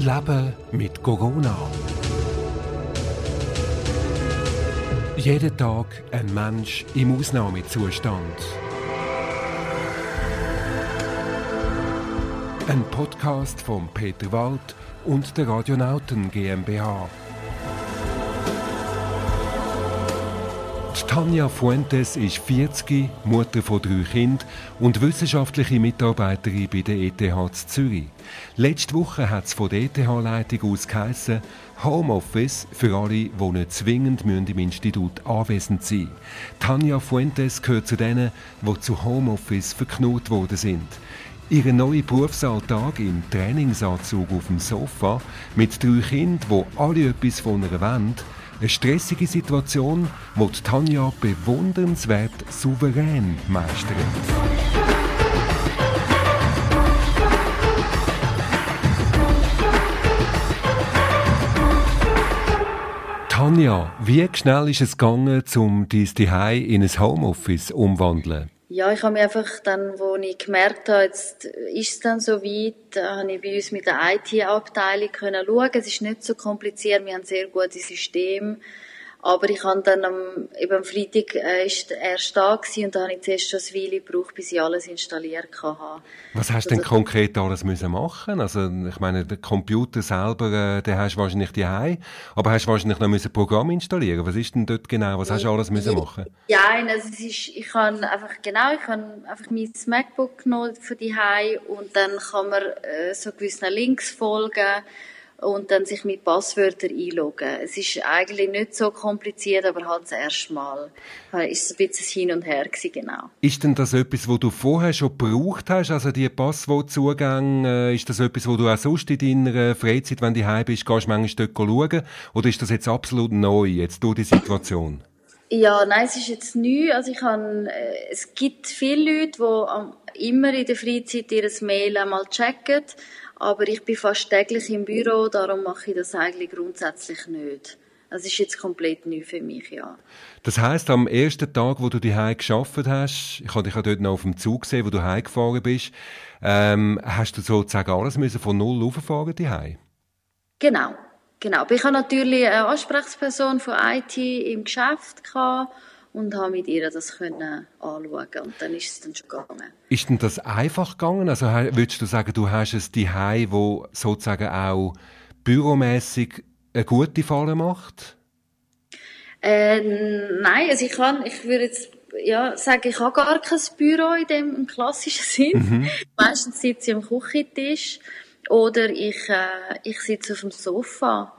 Leben mit Corona. Jeden Tag ein Mensch im Ausnahmezustand. Ein Podcast von Peter Wald und der Radionauten GmbH. Tanja Fuentes ist 40, Mutter von drei Kindern und wissenschaftliche Mitarbeiterin bei der ETH Zürich. Letzte Woche hat es von der ETH-Leitung aus geheissen, Homeoffice für alle, die nicht zwingend im Institut anwesend sein müssen. Tanja Fuentes gehört zu denen, die zu Homeoffice verknurrt worden sind. Ihren neuen Berufsalltag im Trainingsanzug auf dem Sofa mit drei Kindern, die alle etwas von ihr wollen, eine stressige Situation, die Tanja bewundernswert souverän meistert. Tanja, wie schnell ist es gegangen, um dein Zuhause in ein Homeoffice umzuwandeln? Ja, ich habe mir einfach dann, wo ich gemerkt habe, jetzt ist es dann so weit, habe ich bei uns mit der IT-Abteilung können schauen. Es ist nicht so kompliziert, wir haben sehr gute Systeme aber ich habe dann am, eben am Freitag äh, ist er erst da gewesen, und da habe ich zuerst schon eine Weile gebraucht, bis ich alles installiert hatte. Was hast du also, denn konkret alles müssen machen? Also ich meine, der Computer selber, äh, den hast du wahrscheinlich daheim, aber hast du wahrscheinlich noch müssen Programm installieren. Was ist denn dort genau? Was hast du alles müssen machen? Ja, also es ist, ich kann einfach genau, ich habe einfach mein MacBook genommen für die und dann kann man äh, so gewissen Links folgen und dann sich mit Passwörtern einloggen. Es ist eigentlich nicht so kompliziert, aber halt das erste Mal ist es ein bisschen hin und her gewesen, genau. Ist denn das etwas, wo du vorher schon gebraucht hast, also die Passwortzugänge, äh, ist das etwas, wo du auch sonst in deiner Freizeit, wenn du heim bist, gehst du manchmal dort schauen? Oder ist das jetzt absolut neu, jetzt durch die Situation? Ja, nein, es ist jetzt neu. Also ich äh, es gibt viele Leute, die immer in der Freizeit ihr Mail einmal checken. Aber ich bin fast täglich im Büro, darum mache ich das eigentlich grundsätzlich nicht. Das ist jetzt komplett neu für mich, ja. Das heißt, am ersten Tag, wo du die geschafft hast, ich habe dich ja dort noch auf dem Zug gesehen, wo du heimgefahren bist, ähm, hast du sozusagen alles müssen von null auffahren die Genau, genau. Aber ich habe natürlich eine Ansprechperson von IT im Geschäft gehabt und habe mit ihr das können anschauen und dann ist es dann schon gegangen. Ist denn das einfach gegangen? Also würdest du sagen, du hast es die wo sozusagen auch büromäßig eine gute Falle macht? Äh, nein, also ich kann, ich würde jetzt ja, sagen, ich habe gar kein Büro in dem klassischen Sinn. Mhm. Meistens sitze ich am Küchentisch oder ich, äh, ich sitze auf dem Sofa.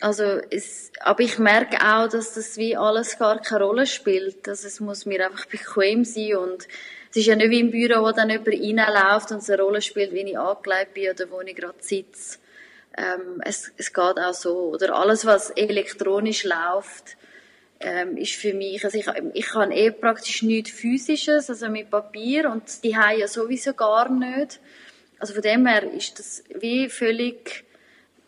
Also es, aber ich merke auch, dass das wie alles gar keine Rolle spielt. Also es muss mir einfach bequem sein und es ist ja nicht wie im Büro, wo dann jemand reinläuft und es eine Rolle spielt, wie ich angelegt bin oder wo ich gerade sitze. Ähm, es, es geht auch so. Oder alles, was elektronisch läuft, ähm, ist für mich, also ich, ich kann eh praktisch nichts Physisches, also mit Papier und die haben ja sowieso gar nicht. Also von dem her ist das wie völlig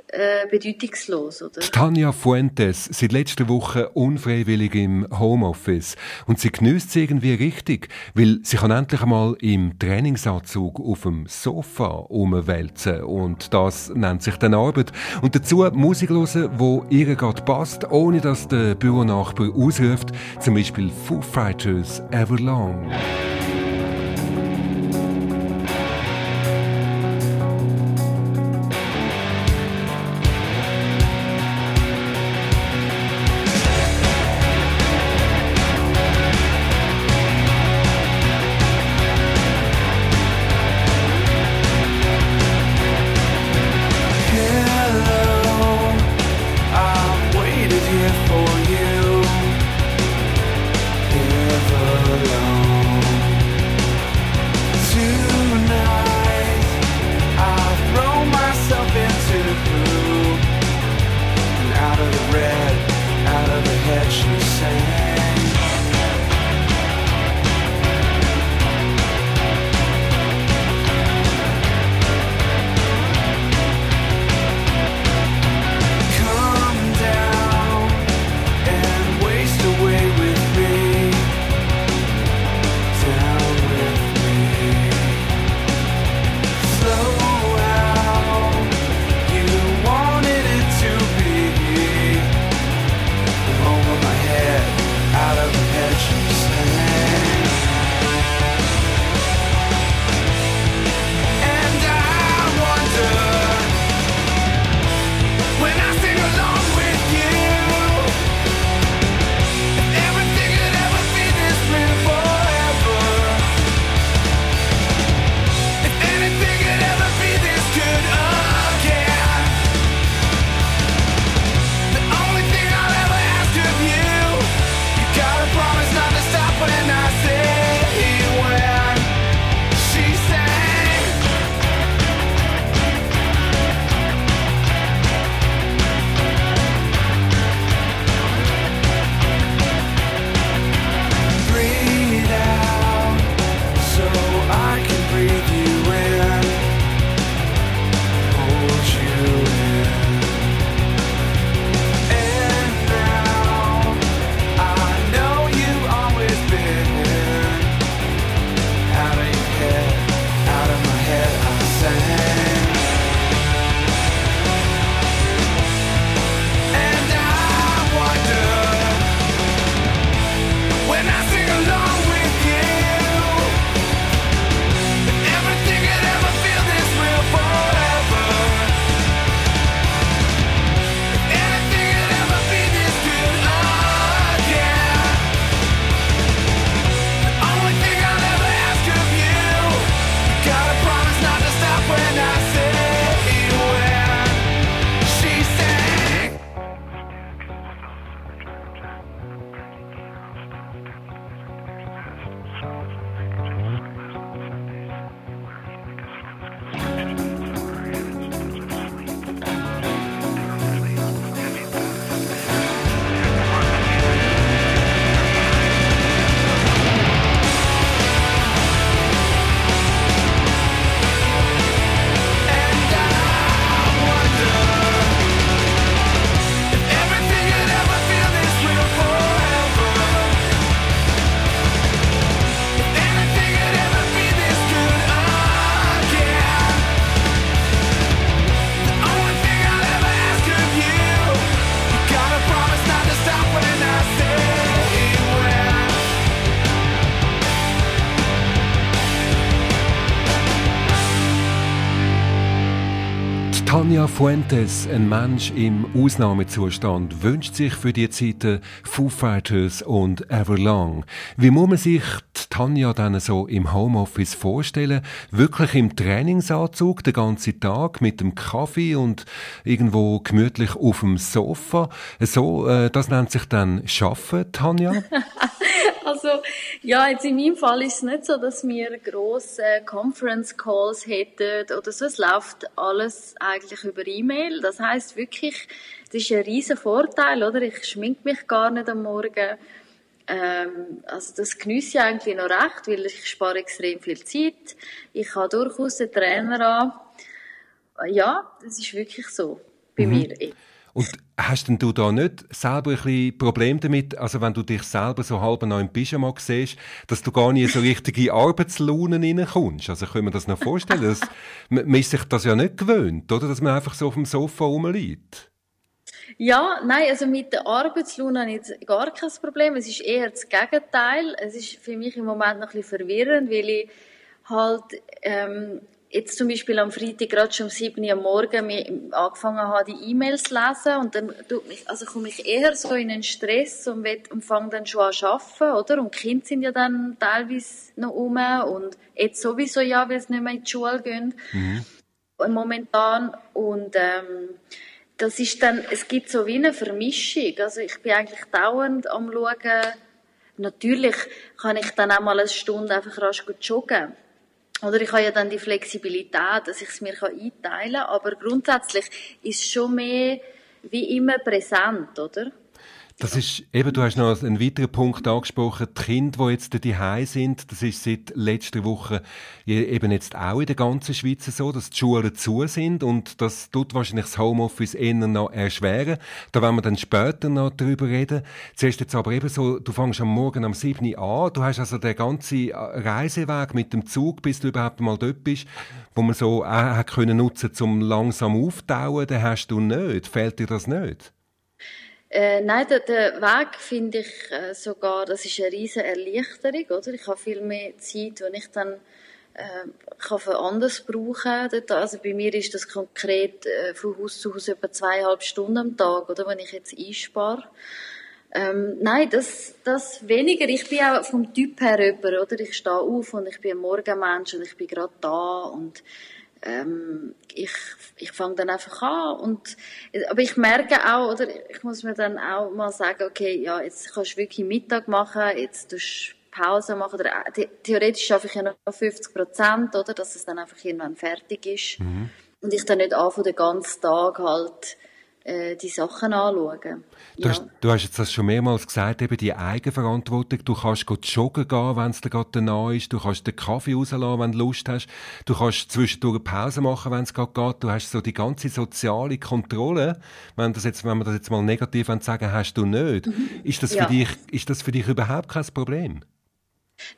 äh, bedeutungslos, oder? Tanja Fuentes, seit letzter Woche unfreiwillig im Homeoffice. Und sie genießt es irgendwie richtig, weil sie kann endlich einmal im Trainingsanzug auf dem Sofa umwälzen. Und das nennt sich dann Arbeit. Und dazu Musik hören, wo ihr gerade passt, ohne dass der Büronachbar ausruft. Zum Beispiel Foo Fighters Everlong. Fuentes, ein Mensch im Ausnahmezustand, wünscht sich für die Zeiten Foo Fighters und Everlong. Wie muss man sich Tanja dann so im Homeoffice vorstellen? Wirklich im Trainingsanzug den ganzen Tag mit dem Kaffee und irgendwo gemütlich auf dem Sofa? So, äh, das nennt sich dann Schaffen, Tanja? Also, ja, jetzt in meinem Fall ist es nicht so, dass wir grosse Conference Calls hätten oder so. Es läuft alles eigentlich über E-Mail. Das heißt wirklich, das ist ein riesen Vorteil, oder? Ich schmink mich gar nicht am Morgen. Ähm, also das genieße ich eigentlich noch recht, weil ich spare extrem viel Zeit. Ich habe durchaus einen Trainer an. Ja, das ist wirklich so bei mhm. mir. Und hast denn du da nicht selber ein bisschen Problem damit, also wenn du dich selber so halb noch im Pyjama siehst, dass du gar nie so richtige Arbeitslaune reinkommst? Also können wir das noch vorstellen? Dass, man ist sich das ja nicht gewöhnt, oder? Dass man einfach so auf dem Sofa rumliegt. Ja, nein, also mit der Arbeitslaune habe ich jetzt gar kein Problem. Es ist eher das Gegenteil. Es ist für mich im Moment noch ein bisschen verwirrend, weil ich halt ähm, jetzt zum Beispiel am Freitag gerade schon um 7 Uhr am Morgen angefangen habe, die E-Mails zu lesen und dann tut mich, also komme ich eher so in einen Stress und, und fange dann schon an zu arbeiten, oder? Und die Kinder sind ja dann teilweise noch um und jetzt sowieso ja, weil sie nicht mehr in die Schule gehen. Mhm. Momentan. Und, ähm, das ist dann, es gibt so wie eine Vermischung. Also ich bin eigentlich dauernd am schauen, natürlich kann ich dann auch mal eine Stunde einfach rasch joggen oder ich habe ja dann die Flexibilität, dass ich es mir einteilen kann, aber grundsätzlich ist es schon mehr wie immer präsent, oder? Das ist, eben, du hast noch einen weiteren Punkt angesprochen. Die Kinder, die jetzt daheim sind, das ist seit letzter Woche eben jetzt auch in der ganzen Schweiz so, dass die Schulen zu sind und das tut wahrscheinlich das Homeoffice eher noch erschweren. Da werden wir dann später noch drüber reden. Zuerst jetzt aber eben so, du fängst am Morgen am 7. Uhr an, du hast also den ganzen Reiseweg mit dem Zug, bis du überhaupt mal dort bist, wo man so auch können nutzen, zum langsam auftauen, den hast du nicht. Fehlt dir das nicht? Äh, nein, der, der Weg finde ich äh, sogar, das ist eine riesige Erleichterung, oder? Ich habe viel mehr Zeit, die ich dann äh, kann für anders brauchen. Dort, also bei mir ist das konkret äh, von Haus zu Haus etwa zweieinhalb Stunden am Tag, oder? Wenn ich jetzt einspare. Ähm, nein, das, das weniger. Ich bin auch vom Typ her über, oder? Ich stehe auf und ich bin ein Morgenmensch und ich bin gerade da und ähm, ich, ich fange dann einfach an und, aber ich merke auch, oder ich muss mir dann auch mal sagen, okay, ja, jetzt kannst du wirklich Mittag machen, jetzt tust du Pause machen, oder, äh, theoretisch schaffe ich ja noch 50 Prozent, oder, dass es dann einfach irgendwann fertig ist. Mhm. Und ich dann nicht anfange, den ganzen Tag halt, äh, die Sachen anschauen. Du, ja. hast, du hast jetzt das schon mehrmals gesagt, eben die Eigenverantwortung. Du kannst joggen gehen, wenn es dir gerade nah ist. Du kannst den Kaffee rauslassen, wenn du Lust hast. Du kannst zwischendurch eine Pause machen, wenn es gerade geht. Du hast so die ganze soziale Kontrolle. Wenn, das jetzt, wenn man das jetzt mal negativ sagen hast du nicht. Mhm. Ist, das ja. für dich, ist das für dich überhaupt kein Problem?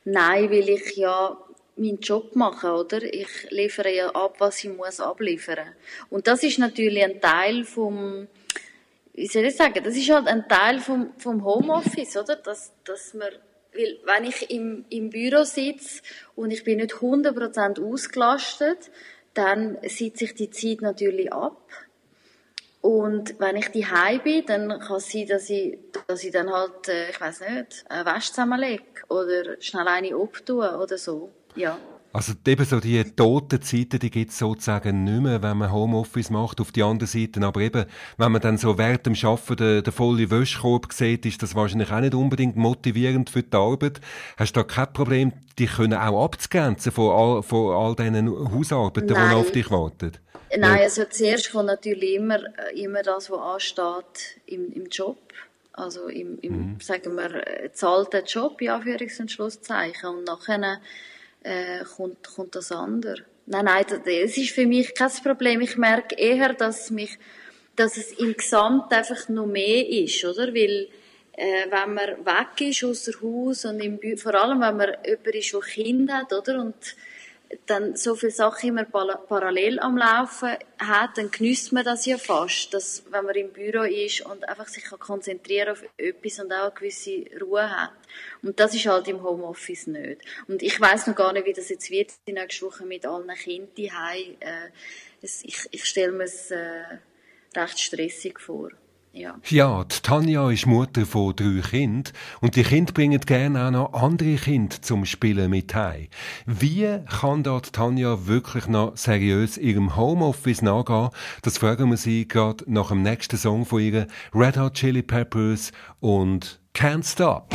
Nein, weil ich ja meinen Job machen, oder? Ich liefere ja ab, was ich muss abliefern. Und das ist natürlich ein Teil vom, wie soll ich sagen, das ist halt ein Teil vom, vom Homeoffice, oder? Dass, dass man, weil, wenn ich im, im Büro sitze und ich bin nicht 100% ausgelastet, dann sitze ich die Zeit natürlich ab. Und wenn ich die bin, dann kann es sein, dass ich, dass ich dann halt, äh, ich weiß nicht, eine Wäsche zusammenlege oder schnell eine abtue oder so. Ja. Also eben so die toten Zeiten, die gibt es sozusagen nicht mehr, wenn man Homeoffice macht. Auf die andere Seite, aber eben, wenn man dann so während dem Arbeiten den, den vollen Wäschkorb sieht, ist das wahrscheinlich auch nicht unbedingt motivierend für die Arbeit. Hast du da kein Problem, dich können auch abzugrenzen von all, von all diesen Hausarbeiten, Nein. die auf dich warten? Nein, also zuerst kommt natürlich immer, äh, immer das, was ansteht im, im Job. Also im, im mhm. sagen wir, äh, zahlten Job, ja, Anführungs- und Schlusszeichen. Und nachher äh, kommt, kommt das andere. Nein, nein, das ist für mich kein Problem. Ich merke eher, dass mich, dass es im Gesamt einfach noch mehr ist, oder? Weil, äh, wenn man weg ist außer Haus und im Bü vor allem, wenn man jemand ist, der Kinder hat, oder? Und dann so viele Sachen immer parallel am Laufen hat, dann genießt man das ja fast, dass, wenn man im Büro ist und einfach sich kann konzentrieren auf etwas und auch eine gewisse Ruhe hat. Und das ist halt im Homeoffice nicht. Und ich weiß noch gar nicht, wie das jetzt wird, die nächste Woche mit allen Kindern äh, Ich, ich stelle mir es äh, recht stressig vor. Ja. ja, Tanja ist Mutter von drei Kindern und die Kinder bringen gerne auch noch andere Kinder zum Spielen mit heim. Wie kann dort Tanja wirklich noch seriös ihrem Homeoffice nachgehen? Das fragen wir sie gerade nach dem nächsten Song von ihr, Red Hot Chili Peppers und Can't Stop.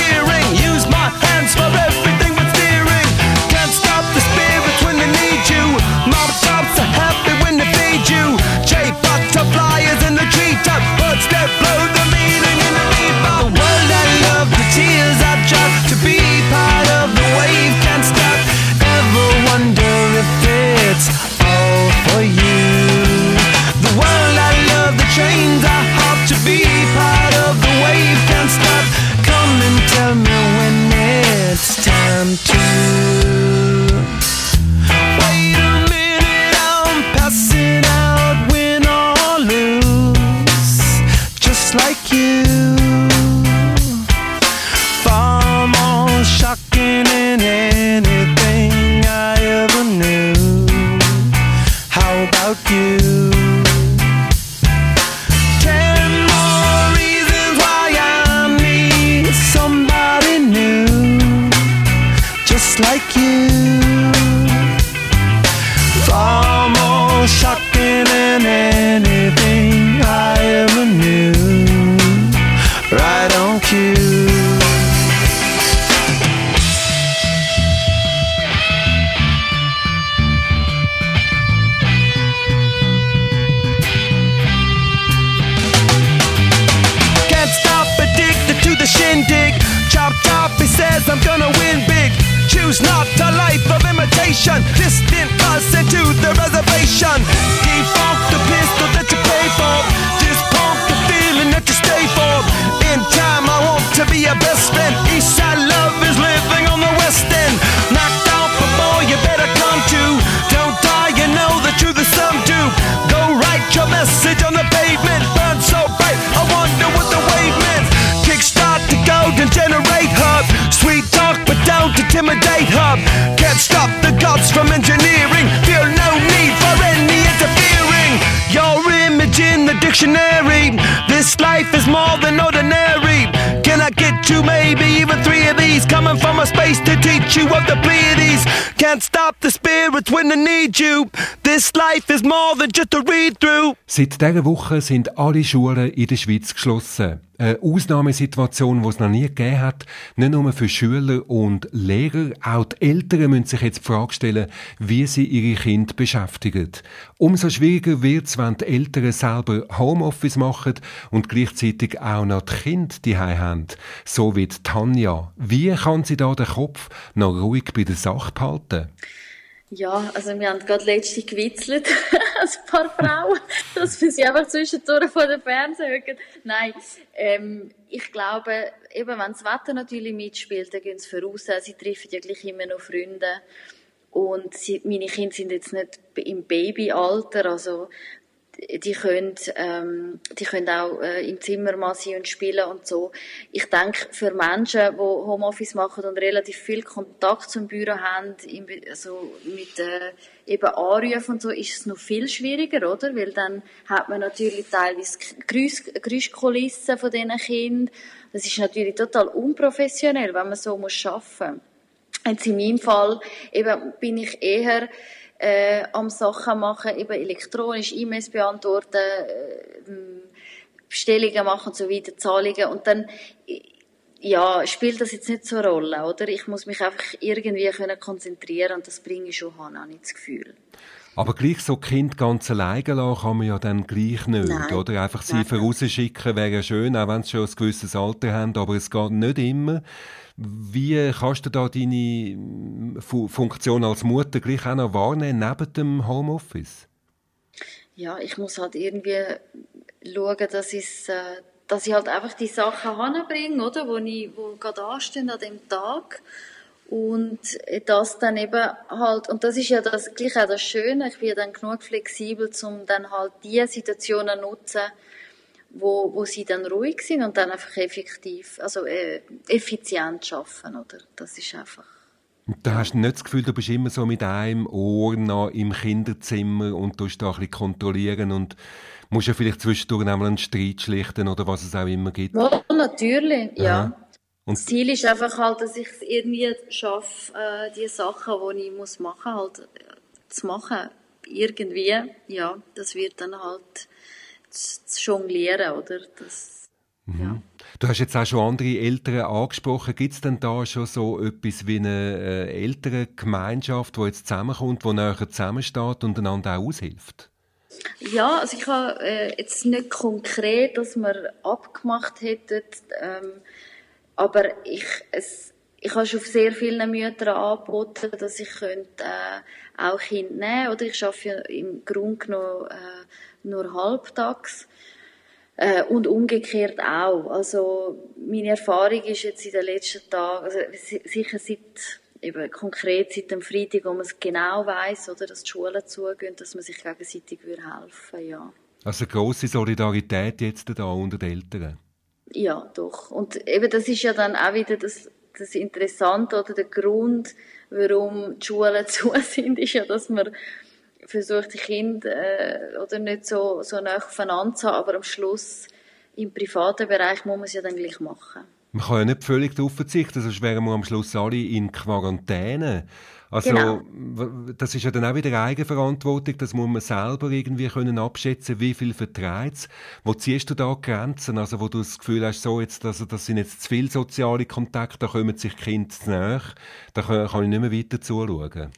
here. like you. Far more shocking than anything I ever knew. Right on cue. Can't stop addicted to the shindig. Chop chop, he says I'm gonna win choose not a life of imitation. Distant us into the reservation. Defunct the pistol that you pay for. Dispunk the feeling that you stay for. In time, I want to be your best friend. Eastside love is living on the west end. Knocked out before you better come to. Don't die, you know the truth is some do. Go write your message on the pavement. Burn so bright, I wonder what the wave meant. Kickstart the golden generate hub. Sweet intimidate her. Can't stop the gods from engineering. Feel no need for any interfering. Your image in the dictionary. This life is more than ordinary. Can I get you maybe even three of these? Coming from a space to teach you of the Pleiades. Can't stop the spirits when they need you. This life is more than just a read through. Seit dieser Woche sind alle Schulen in der Schweiz geschlossen. Eine Ausnahmesituation, die es noch nie gegeben hat. Nicht nur für Schüler und Lehrer, auch die Eltern müssen sich jetzt die Frage stellen, wie sie ihre Kinder beschäftigen. Umso schwieriger wird es, wenn die Eltern selber Homeoffice machen und gleichzeitig auch noch die Kinder die haben. So wie Tanja. Wie kann sie da den Kopf noch ruhig bei der Sache behalten? Ja, also wir haben gerade letztens gewitzelt, ein paar Frauen, dass wir sie einfach zwischendurch vor dem Fernseher hören. Nein, ähm, ich glaube, eben wenn das Wetter natürlich mitspielt, dann gehen sie voraus. Sie treffen ja gleich immer noch Freunde. Und sie, meine Kinder sind jetzt nicht im Babyalter, also die können, ähm, die können auch äh, im Zimmer mal sein und spielen und so. Ich denke, für Menschen, die Homeoffice machen und relativ viel Kontakt zum Büro haben, im, also mit äh, eben Anrufen und so, ist es noch viel schwieriger, oder? Weil dann hat man natürlich teilweise Geräusch, Geräuschkulissen von diesen Kindern. Das ist natürlich total unprofessionell, wenn man so muss arbeiten muss. Jetzt in meinem Fall eben bin ich eher äh, am Sachen machen, eben elektronisch E-Mails beantworten, äh, Bestellungen machen und so weiter, Zahlungen und dann ja, spielt das jetzt nicht so eine Rolle, oder? Ich muss mich einfach irgendwie können konzentrieren und das bringe ich schon an, habe ich das Gefühl. Aber gleich so Kind ganz alleine lassen kann man ja dann gleich nicht, Nein. oder? Einfach sie vorausschicken wäre schön, auch wenn sie schon ein gewisses Alter haben, aber es geht nicht immer. Wie kannst du da deine hm, Funktion als Mutter gleich auch noch wahrnehmen, neben dem Homeoffice? Ja, ich muss halt irgendwie schauen, dass, ich, äh, dass ich halt einfach die Sachen hinbringe, oder, wo, ich, wo gerade anstehen an dem Tag. Und das dann eben halt, und das ist ja das, gleich auch das Schöne, ich bin dann genug flexibel, um dann halt die Situationen nutzen, wo, wo sie dann ruhig sind und dann einfach effektiv, also äh, effizient schaffen, oder? Das ist einfach. Da hast du nicht das Gefühl, du bist immer so mit einem Ohr noch im Kinderzimmer und tust da ein bisschen kontrollieren und musst ja vielleicht zwischendurch einmal einen Streit schlichten oder was es auch immer gibt. Ja, natürlich, ja. ja. Und das Ziel ist einfach halt, dass ich es irgendwie schaffe, äh, die Sachen, die ich muss machen, halt äh, zu machen. Irgendwie, ja, das wird dann halt zu jonglieren, oder? Das, mhm. ja. Du hast jetzt auch schon andere Eltern angesprochen. Gibt es denn da schon so etwas wie eine äh, ältere Gemeinschaft, die jetzt zusammenkommt, die näher zusammensteht und einander auch aushilft? Ja, also ich habe äh, jetzt nicht konkret, dass wir abgemacht hätten, ähm, aber ich, es, ich habe schon sehr vielen Müttern angeboten, dass ich könnte, äh, auch Kinder nehmen oder ich arbeite ja im Grunde genommen äh, nur halbtags. Äh, und umgekehrt auch. Also meine Erfahrung ist jetzt in den letzten Tagen, also sicher seit eben konkret seit dem Freitag, wo man es genau weiß, oder dass die Schulen zugehen, dass man sich gegenseitig helfen ja. Also große Solidarität jetzt da unter den Eltern. Ja, doch. Und eben das ist ja dann auch wieder das, das Interessante oder der Grund, warum die Schulen zu sind, ist ja, dass man versucht, die Kinder äh, oder nicht so, so nah aufeinander zu haben, aber am Schluss im privaten Bereich muss man es ja dann gleich machen. Man kann ja nicht völlig darauf verzichten, sonst wären wir am Schluss alle in Quarantäne. Also, genau. das ist ja dann auch wieder Eigenverantwortung, das muss man selber irgendwie können abschätzen, wie viel vertreibt Wo ziehst du da Grenzen? Also, wo du das Gefühl hast, so jetzt, also, das sind jetzt zu viele soziale Kontakte, da kommen sich Kinder nach, da kann, kann ich nicht mehr weiter zuschauen.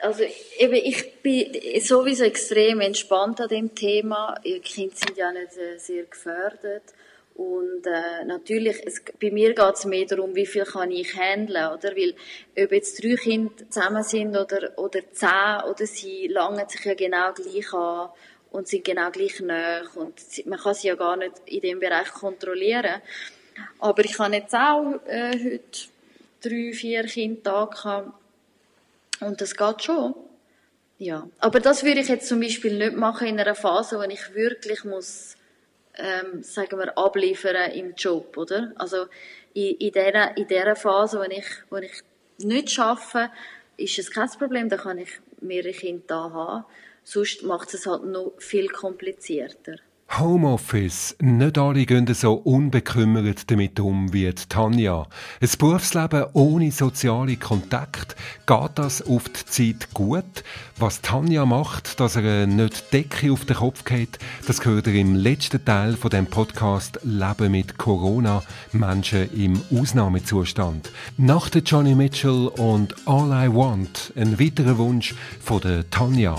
Also eben, ich bin sowieso extrem entspannt an dem Thema. Die Kinder sind ja nicht sehr gefördert. Und äh, natürlich, es, bei mir geht es mehr darum, wie viel kann ich handeln, oder? Weil, ob jetzt drei Kinder zusammen sind oder, oder zehn, oder sie langen sich ja genau gleich an und sind genau gleich nah und man kann sie ja gar nicht in dem Bereich kontrollieren. Aber ich habe jetzt auch äh, heute drei, vier Kinder da gehabt, und das geht schon. Ja. Aber das würde ich jetzt zum Beispiel nicht machen in einer Phase, wo ich wirklich muss, ähm, sagen wir, abliefern im Job, oder? Also, in, in dieser, in dieser Phase, wo ich, wo ich nicht schaffe, ist es kein Problem, da kann ich mehrere Kinder da haben. Sonst macht es halt noch viel komplizierter. Homeoffice. Nicht alle gehen so unbekümmert damit um wie Tanja. Ein Berufsleben ohne soziale Kontakt, geht das auf die Zeit gut? Was Tanja macht, dass er nicht Decke auf den Kopf geht, das gehört er im letzten Teil von dem Podcast Leben mit Corona, Menschen im Ausnahmezustand. Nach der Johnny Mitchell und All I Want, ein weiterer Wunsch von der Tanja.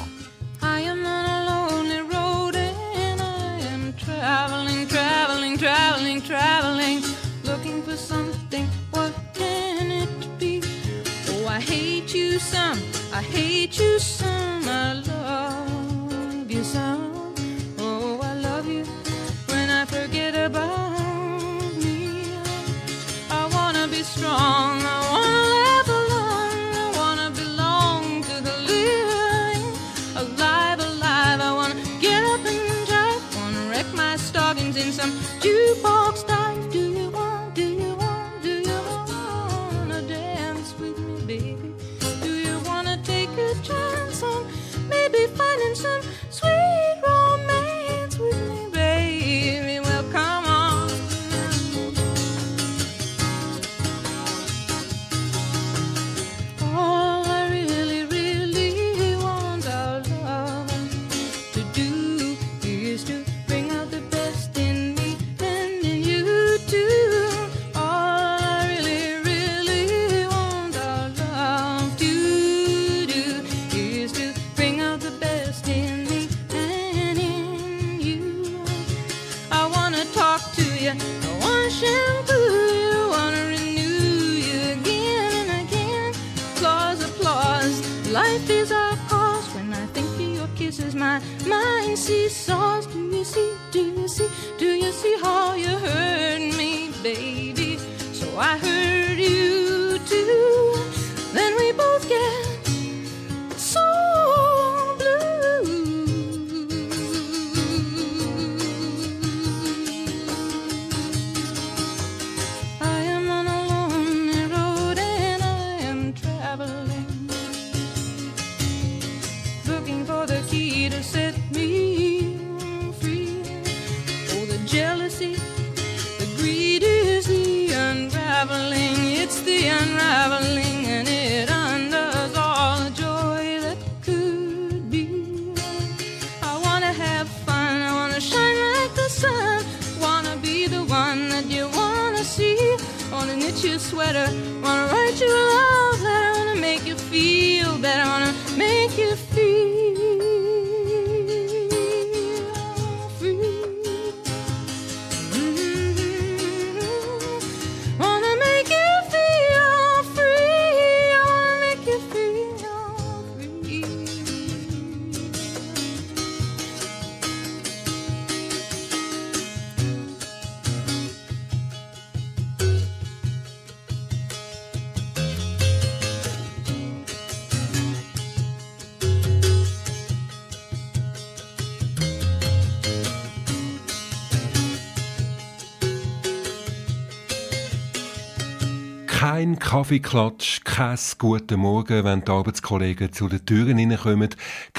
some jukebox these. Do you see, do you see, do you see how you hurt me, baby? So I hurt. Kaffeeklatsch, kein guten Morgen, wenn die Arbeitskollegen zu den Türen hineinkommen.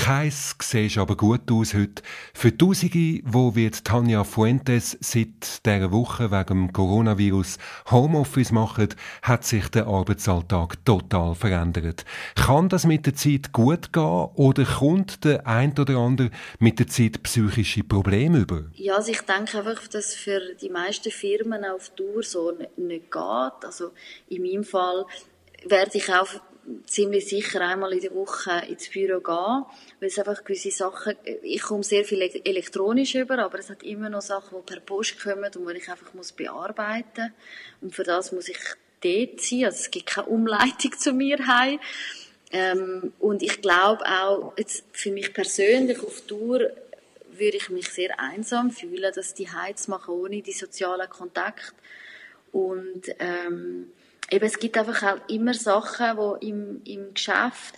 Keins siehst aber gut aus heute. Für Tausende, wo wird Tanja Fuentes seit dieser Woche wegen dem Coronavirus Homeoffice machen, hat sich der Arbeitsalltag total verändert. Kann das mit der Zeit gut gehen oder kommt der ein oder andere mit der Zeit psychische Probleme über? Ja, also ich denke einfach, dass für die meisten Firmen auf Tour so nicht geht. Also in meinem Fall werde ich auch ziemlich sicher einmal in der Woche ins Büro gehen, weil es einfach gewisse Sachen, ich komme sehr viel elektronisch über, aber es hat immer noch Sachen, die per Post kommen und die ich einfach muss bearbeiten. Und für das muss ich dort sein, also es gibt keine Umleitung zu mir. Ähm, und ich glaube auch, jetzt für mich persönlich auf Tour würde ich mich sehr einsam fühlen, dass die Heiz machen ohne die sozialen Kontakte und ähm, eben, es gibt einfach auch immer Sachen, die im, im Geschäft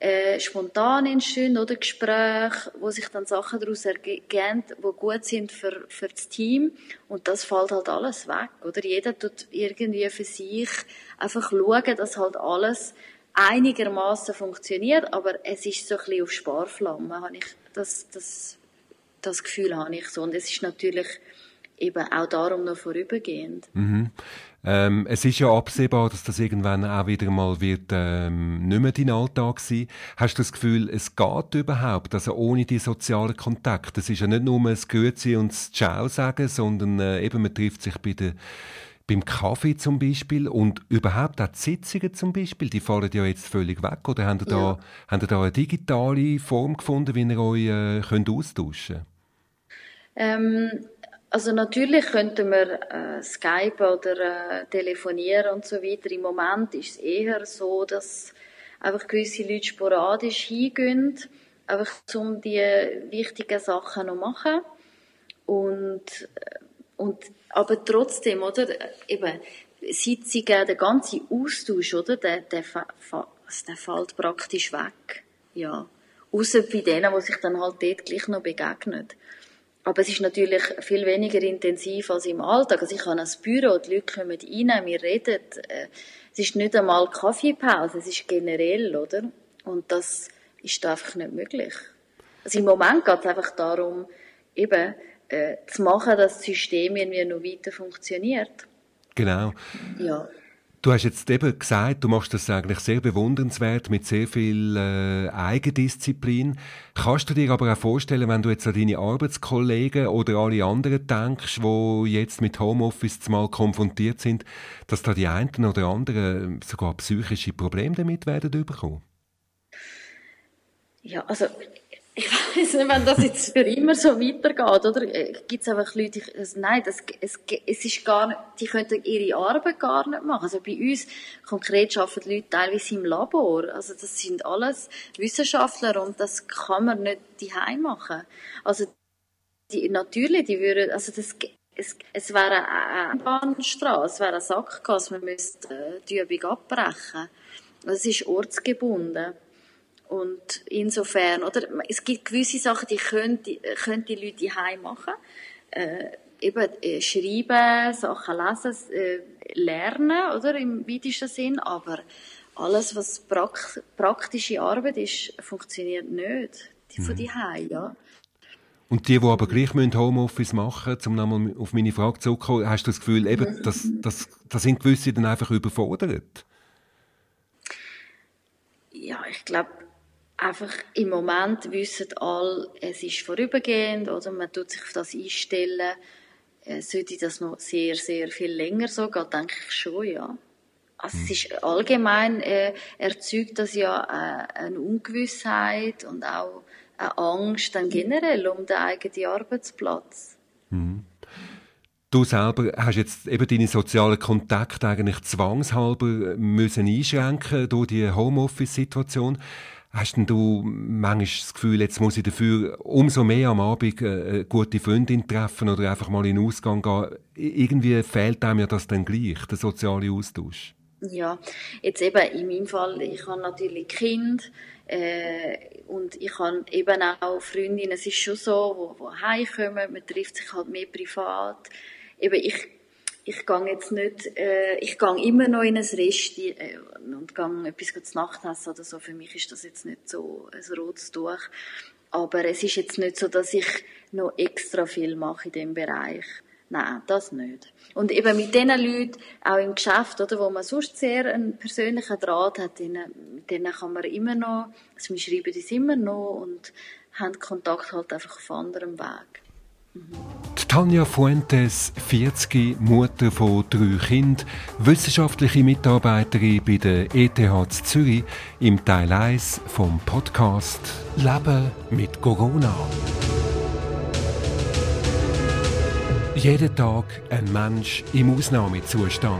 äh, spontan entstehen oder Gespräche, wo sich dann Sachen daraus ergeben, die gut sind für, für das Team und das fällt halt alles weg, oder? Jeder tut irgendwie für sich einfach schauen, dass halt alles einigermaßen funktioniert, aber es ist so ein bisschen auf Sparflamme, habe ich das, das Das Gefühl habe ich so. Und es ist natürlich eben auch darum noch vorübergehend. Mhm. Ähm, es ist ja absehbar, dass das irgendwann auch wieder mal wird ähm, nicht mehr dein Alltag sein. Hast du das Gefühl, es geht überhaupt, also ohne die sozialen Kontakte? Es ist ja nicht nur das Grüezi und das Ciao sagen, sondern äh, eben man trifft sich bei der beim Kaffee zum Beispiel und überhaupt auch die Sitzungen zum Beispiel, die fallen ja jetzt völlig weg. Oder habt ihr, ja. da, habt ihr da eine digitale Form gefunden, wie ihr euch äh, könnt austauschen könnt? Ähm, also natürlich könnten wir äh, Skype oder äh, telefonieren und so weiter. Im Moment ist es eher so, dass einfach gewisse Leute sporadisch hingehen, einfach um die wichtigen Sachen noch machen. Und, äh, und, aber trotzdem, oder, eben, Sitzungen, der ganze Austausch, oder, der, der, der fällt praktisch weg. Ja. Außer bei denen, die sich dann halt dort gleich noch begegnen. Aber es ist natürlich viel weniger intensiv als im Alltag. Also ich habe ein Büro, die Leute kommen rein, wir reden. Äh, es ist nicht einmal Kaffeepause, es ist generell, oder? Und das ist einfach nicht möglich. Also im Moment geht es einfach darum, eben äh, zu machen, dass das System irgendwie noch weiter funktioniert. Genau. Ja. Du hast jetzt eben gesagt, du machst das eigentlich sehr bewundernswert mit sehr viel äh, Eigendisziplin. Kannst du dir aber auch vorstellen, wenn du jetzt an deine Arbeitskollegen oder alle anderen denkst, wo jetzt mit Homeoffice zumal konfrontiert sind, dass da die einen oder anderen sogar psychische Probleme damit werden bekommen? Ja, also ich weiß nicht, wenn das jetzt für immer so weitergeht, oder? Äh, Gibt es einfach Leute, die, also nein, das, es, es ist gar nicht, die könnten ihre Arbeit gar nicht machen. Also bei uns konkret arbeiten Leute teilweise im Labor. Also das sind alles Wissenschaftler und das kann man nicht daheim machen. Also die, natürlich, die würden, also das, es, es wäre eine Bahnstraße, es wäre ein Sackgasse, man müsste äh, die Übung abbrechen. Es ist ortsgebunden. Und insofern, oder, es gibt gewisse Sachen, die können die, können die Leute daheim machen. Äh, eben äh, schreiben, Sachen lesen, äh, lernen, oder, im weitesten Sinn, aber alles, was prak praktische Arbeit ist, funktioniert nicht. Die von mhm. daheim, ja. Und die, die aber gleich Homeoffice machen müssen, um nochmal auf meine Frage zurückzukommen, hast du das Gefühl, eben, dass, dass, dass sind gewisse dann einfach überfordert? Ja, ich glaube, einfach im Moment wissen alle, es ist vorübergehend oder man tut sich auf das einstellen. Äh, sollte das noch sehr, sehr viel länger so gehen, denke ich schon, ja. Also es ist allgemein äh, erzeugt das ja äh, eine Ungewissheit und auch eine Angst dann generell um den eigenen Arbeitsplatz. Mhm. Du selber hast jetzt eben deine sozialen Kontakte eigentlich zwangshalber müssen einschränken durch die Homeoffice-Situation. Hast denn du manchmal das Gefühl, jetzt muss ich dafür umso mehr am Abend äh, eine gute Freundin treffen oder einfach mal in den Ausgang gehen? Irgendwie fehlt einem ja das dann gleich, der soziale Austausch. Ja, jetzt eben in meinem Fall, ich habe natürlich Kind äh, und ich habe eben auch Freundinnen, es ist schon so, wo, wo heimkommen, man trifft sich halt mehr privat. Eben ich ich gehe jetzt nicht, äh, ich gehe immer noch in ein Resti äh, und gehe etwas zu Nacht essen oder so. Für mich ist das jetzt nicht so ein rotes Tuch. Aber es ist jetzt nicht so, dass ich noch extra viel mache in dem Bereich. Nein, das nicht. Und eben mit diesen Leuten, auch im Geschäft, oder, wo man sonst sehr einen persönlichen Draht hat, denen, mit denen kann man immer noch, also wir schreiben das immer noch und haben Kontakt halt einfach auf anderem Weg. Tanja Fuentes, 40, Mutter von drei Kindern, wissenschaftliche Mitarbeiterin bei der ETH Zürich im Teil 1 vom Podcast Leben mit Corona. Jeden Tag ein Mensch im Ausnahmezustand.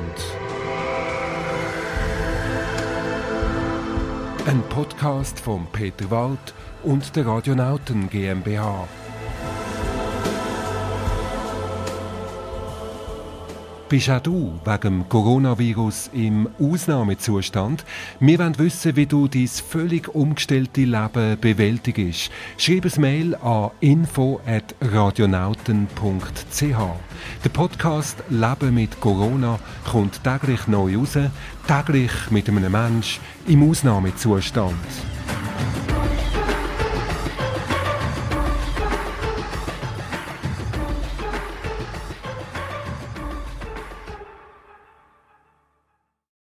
Ein Podcast von Peter Wald und der Radionauten GmbH. Bist auch du wegen dem Coronavirus im Ausnahmezustand? Wir wollen wissen, wie du dein völlig umgestellte Leben bewältigst. Schreib ein Mail an info.radionauten.ch. Der Podcast Leben mit Corona kommt täglich neu raus, täglich mit einem Mensch im Ausnahmezustand.